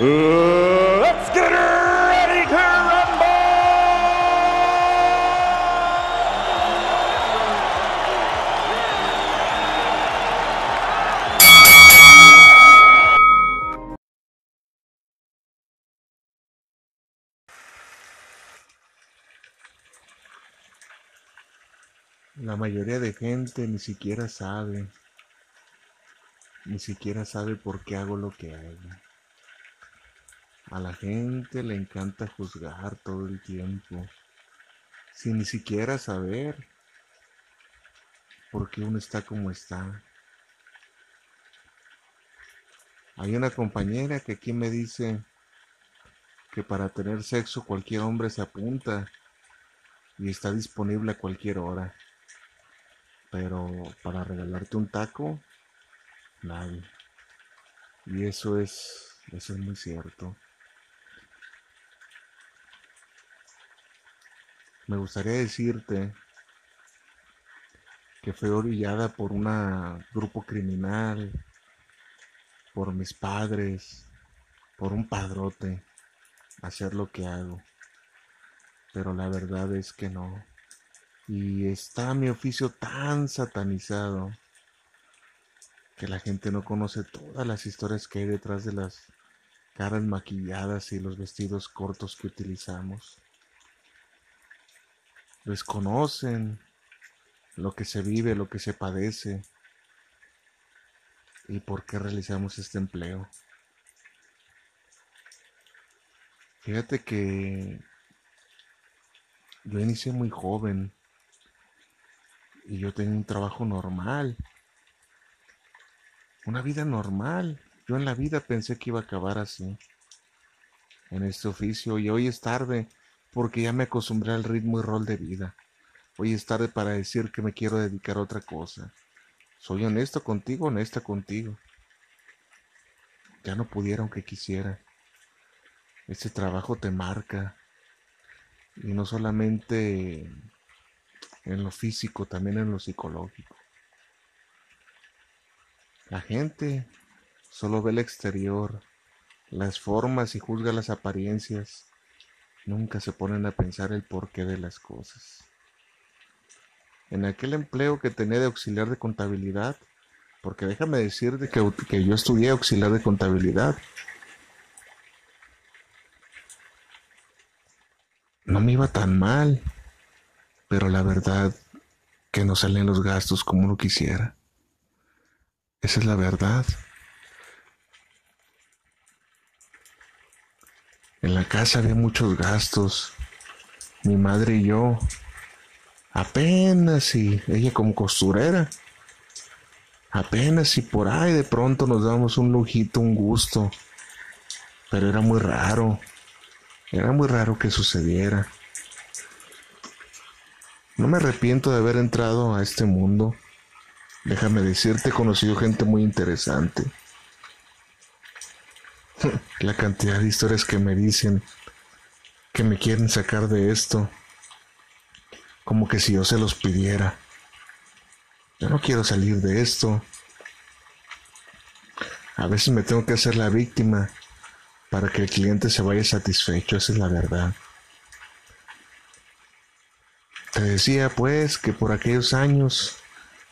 let's get ready! La mayoría de gente ni siquiera sabe, ni siquiera sabe por qué hago lo que hago. A la gente le encanta juzgar todo el tiempo, sin ni siquiera saber por qué uno está como está. Hay una compañera que aquí me dice que para tener sexo cualquier hombre se apunta y está disponible a cualquier hora. Pero para regalarte un taco, nadie. Y eso es, eso es muy cierto. Me gustaría decirte que fue orillada por un grupo criminal, por mis padres, por un padrote, hacer lo que hago. Pero la verdad es que no. Y está mi oficio tan satanizado que la gente no conoce todas las historias que hay detrás de las caras maquilladas y los vestidos cortos que utilizamos. Desconocen lo que se vive, lo que se padece y por qué realizamos este empleo. Fíjate que yo inicié muy joven y yo tenía un trabajo normal, una vida normal. Yo en la vida pensé que iba a acabar así, en este oficio, y hoy es tarde porque ya me acostumbré al ritmo y rol de vida. Hoy es tarde para decir que me quiero dedicar a otra cosa. Soy honesto contigo, honesta contigo. Ya no pudiera aunque quisiera. Este trabajo te marca. Y no solamente en lo físico, también en lo psicológico. La gente solo ve el exterior, las formas y juzga las apariencias. Nunca se ponen a pensar el porqué de las cosas. En aquel empleo que tenía de auxiliar de contabilidad, porque déjame decirte que, que yo estudié auxiliar de contabilidad, no me iba tan mal pero la verdad que no salen los gastos como uno quisiera. Esa es la verdad. En la casa había muchos gastos. Mi madre y yo, apenas y ella como costurera, apenas y por ahí de pronto nos damos un lujito, un gusto. Pero era muy raro, era muy raro que sucediera. No me arrepiento de haber entrado a este mundo. Déjame decirte, he conocido gente muy interesante. La cantidad de historias que me dicen que me quieren sacar de esto. Como que si yo se los pidiera. Yo no quiero salir de esto. A veces me tengo que hacer la víctima para que el cliente se vaya satisfecho, esa es la verdad. Te decía pues que por aquellos años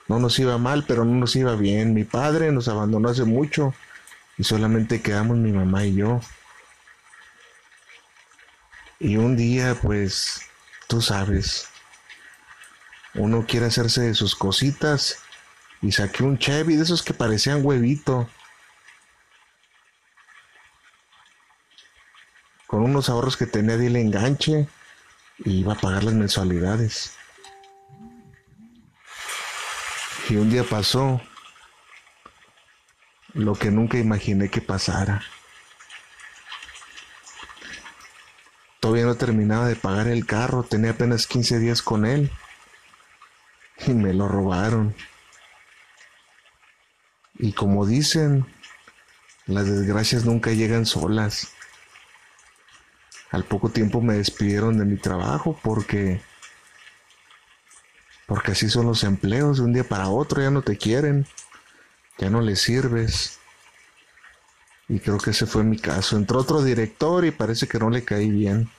no nos iba mal, pero no nos iba bien. Mi padre nos abandonó hace mucho y solamente quedamos mi mamá y yo. Y un día, pues, tú sabes, uno quiere hacerse de sus cositas y saqué un Chevy de esos que parecían huevito. Con unos ahorros que tenía de el enganche y iba a pagar las mensualidades. Y un día pasó lo que nunca imaginé que pasara. todavía no terminaba de pagar el carro, tenía apenas 15 días con él. Y me lo robaron. Y como dicen, las desgracias nunca llegan solas. Al poco tiempo me despidieron de mi trabajo porque porque así son los empleos, de un día para otro ya no te quieren, ya no les sirves. Y creo que ese fue mi caso. Entró otro director y parece que no le caí bien.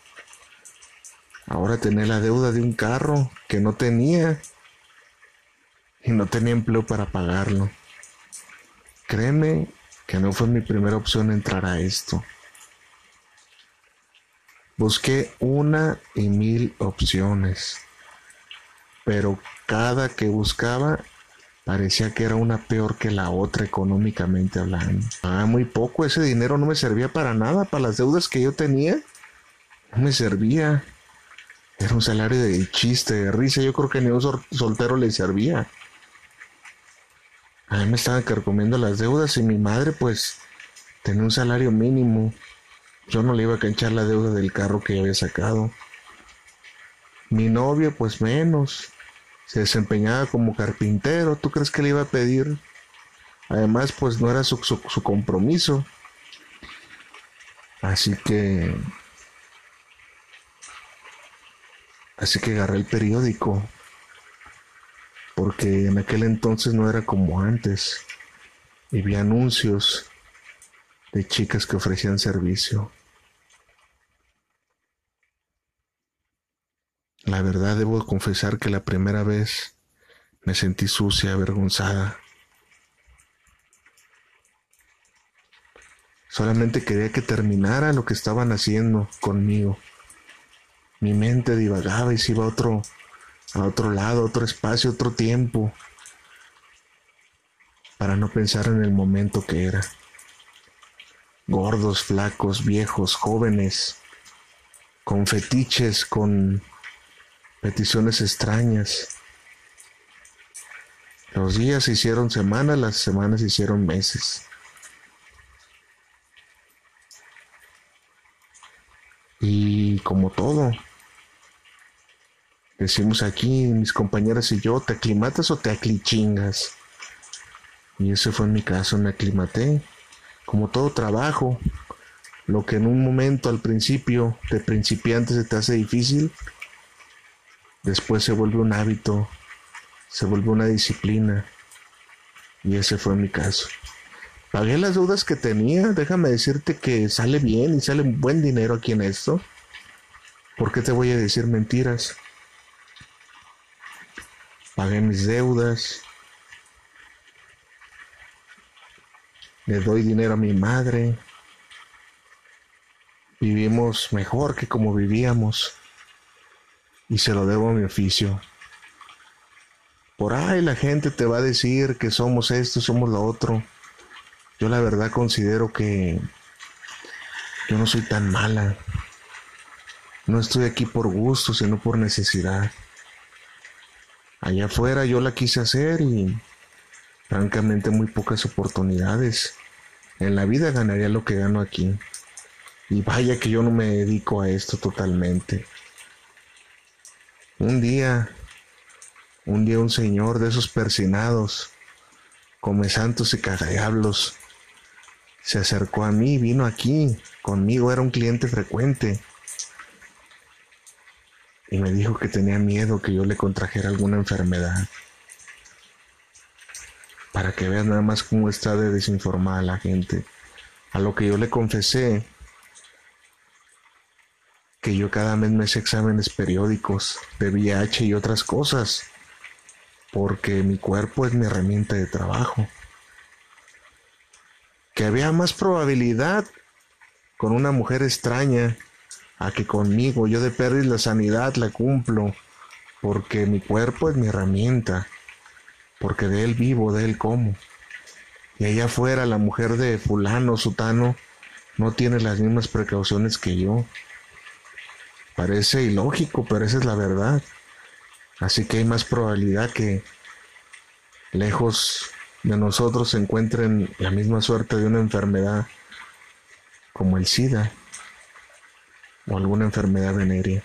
Ahora tenía la deuda de un carro que no tenía y no tenía empleo para pagarlo. Créeme que no fue mi primera opción entrar a esto. Busqué una y mil opciones pero cada que buscaba parecía que era una peor que la otra económicamente hablando. Ah, muy poco, ese dinero no me servía para nada, para las deudas que yo tenía, no me servía. Era un salario de chiste, de risa, yo creo que ni un soltero le servía. A mí me estaban carcomiendo las deudas y mi madre pues tenía un salario mínimo. Yo no le iba a canchar la deuda del carro que yo había sacado. Mi novio, pues menos. Se desempeñaba como carpintero. ¿Tú crees que le iba a pedir? Además, pues no era su, compromiso. Así que... Así que agarré el periódico. Porque en aquel entonces no era como antes. Y vi anuncios de chicas que ofrecían servicio. La verdad debo confesar que la primera vez me sentí sucia, avergonzada. Solamente quería que terminara lo que estaban haciendo conmigo. Mi mente divagaba y se iba a otro, a otro lado, a otro espacio, a otro tiempo, para no pensar en el momento que era. Gordos, flacos, viejos, jóvenes, con fetiches, con peticiones extrañas. Los días se hicieron semanas, las semanas se hicieron meses. Y como todo, decimos aquí, mis compañeras y yo, ¿te aclimatas o te aclichingas? Y ese fue mi caso, me aclimaté. Como todo trabajo, lo que en un momento al principio de principiante se te hace difícil, Después se vuelve un hábito, se vuelve una disciplina. Y ese fue mi caso. Pagué las dudas que tenía, déjame decirte que sale bien y sale buen dinero aquí en esto. ¿Por qué te voy a decir mentiras? Pagué mis deudas. Le doy dinero a mi madre. Vivimos mejor que como vivíamos y se lo debo a mi oficio. Por ahí la gente te va a decir que somos esto, somos lo otro. Yo la verdad considero que yo no soy tan mala. No estoy aquí por gusto, sino por necesidad. Allá afuera yo la quise hacer y francamente muy pocas oportunidades. En la vida ganaría lo que gano aquí. Y vaya que yo no me dedico a esto totalmente. Un día, un día un señor de esos persinados, come santos y cagadiablos, se acercó a mí, vino aquí, conmigo era un cliente frecuente. Y me dijo que tenía miedo que yo le contrajera alguna enfermedad. Para que veas nada más cómo está de desinformada la gente. A lo que yo le confesé que yo cada mes me hice exámenes periódicos de VIH y otras cosas, porque mi cuerpo es mi herramienta de trabajo. Que había más probabilidad con una mujer extraña a que conmigo. Yo de perder la sanidad la cumplo, porque mi cuerpo es mi herramienta, porque de él vivo, de él como. Y allá afuera la mujer de fulano, sutano, no tiene las mismas precauciones que yo. Parece ilógico, pero esa es la verdad. Así que hay más probabilidad que lejos de nosotros se encuentren la misma suerte de una enfermedad como el SIDA. o alguna enfermedad venérea.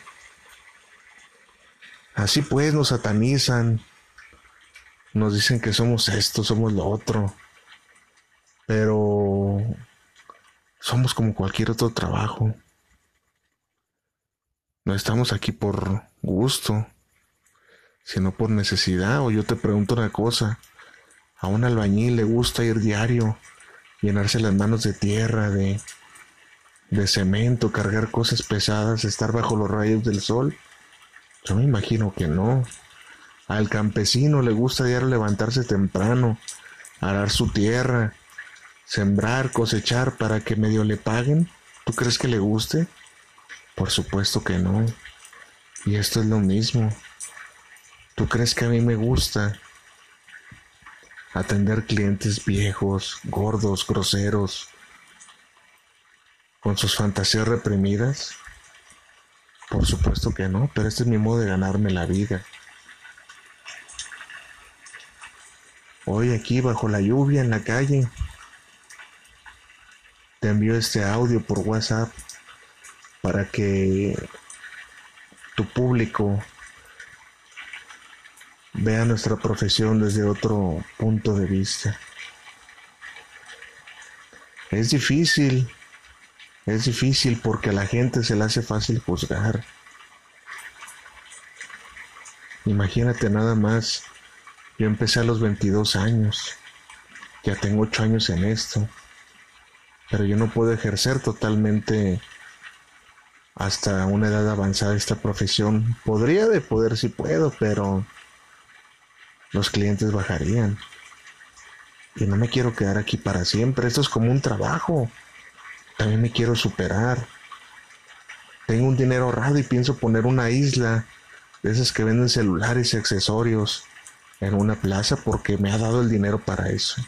Así pues nos satanizan, nos dicen que somos esto, somos lo otro, pero somos como cualquier otro trabajo. No estamos aquí por gusto, sino por necesidad. O yo te pregunto una cosa, a un albañil le gusta ir diario, llenarse las manos de tierra, de, de cemento, cargar cosas pesadas, estar bajo los rayos del sol. Yo me imagino que no. Al campesino le gusta diario levantarse temprano, arar su tierra, sembrar, cosechar para que medio le paguen. ¿Tú crees que le guste? Por supuesto que no. Y esto es lo mismo. ¿Tú crees que a mí me gusta atender clientes viejos, gordos, groseros, con sus fantasías reprimidas? Por supuesto que no, pero este es mi modo de ganarme la vida. Hoy aquí bajo la lluvia en la calle, te envío este audio por WhatsApp para que tu público vea nuestra profesión desde otro punto de vista. Es difícil, es difícil porque a la gente se le hace fácil juzgar. Imagínate nada más yo empecé a los 22 años. Ya tengo 8 años en esto. Pero yo no puedo ejercer totalmente hasta una edad avanzada esta profesión. Podría de poder si puedo, pero los clientes bajarían. Y no me quiero quedar aquí para siempre. Esto es como un trabajo. También me quiero superar. Tengo un dinero ahorrado y pienso poner una isla de esas que venden celulares y accesorios en una plaza porque me ha dado el dinero para eso.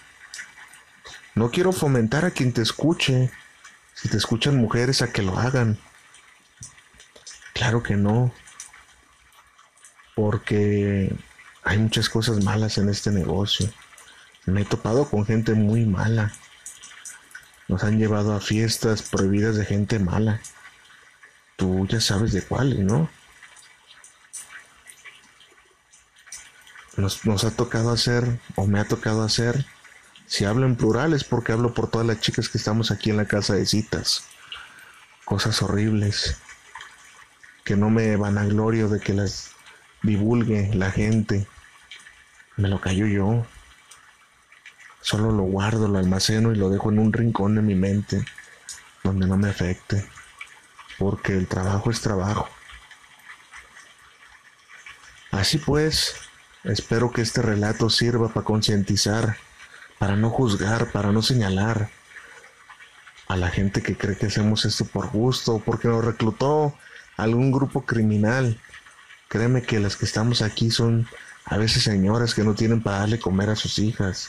No quiero fomentar a quien te escuche. Si te escuchan mujeres, a que lo hagan. Claro que no. Porque hay muchas cosas malas en este negocio. Me he topado con gente muy mala. Nos han llevado a fiestas prohibidas de gente mala. Tú ya sabes de cuál, ¿no? nos, ha tocado hacer, o me ha tocado hacer, si hablo en plural es porque hablo por todas las chicas que estamos aquí en la casa de citas. Cosas horribles. Que no me van a glorio de que las divulgue la gente. Me lo callo yo. Solo lo guardo, lo almaceno y lo dejo en un rincón de mi mente donde no me afecte. Porque el trabajo es trabajo. Así pues, Espero que este relato sirva para concientizar, para no juzgar, para no señalar a la gente que cree que hacemos esto por gusto porque nos reclutó algún grupo criminal. Créeme que las que estamos aquí son a veces señoras que no tienen para darle comer a sus hijas.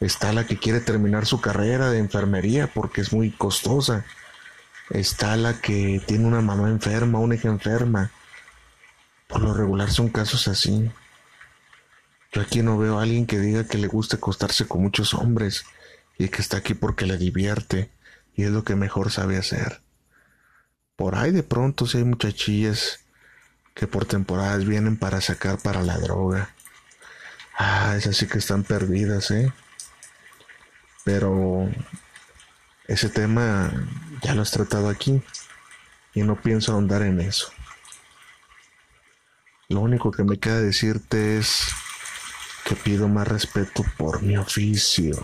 Está la que quiere terminar su carrera de enfermería porque es muy costosa. Está la que tiene una mamá enferma, una hija enferma. Por lo regular son casos así. Yo aquí no veo a alguien que diga que le gusta acostarse con muchos hombres y que está aquí porque le divierte y es lo que mejor sabe hacer. Por ahí de pronto si hay muchachillas que por temporadas vienen para sacar para la droga. Ah, esas sí que están perdidas, ¿eh? Pero ese tema ya lo has tratado aquí y no pienso ahondar en eso. Lo único que me queda decirte es que pido más respeto por mi oficio.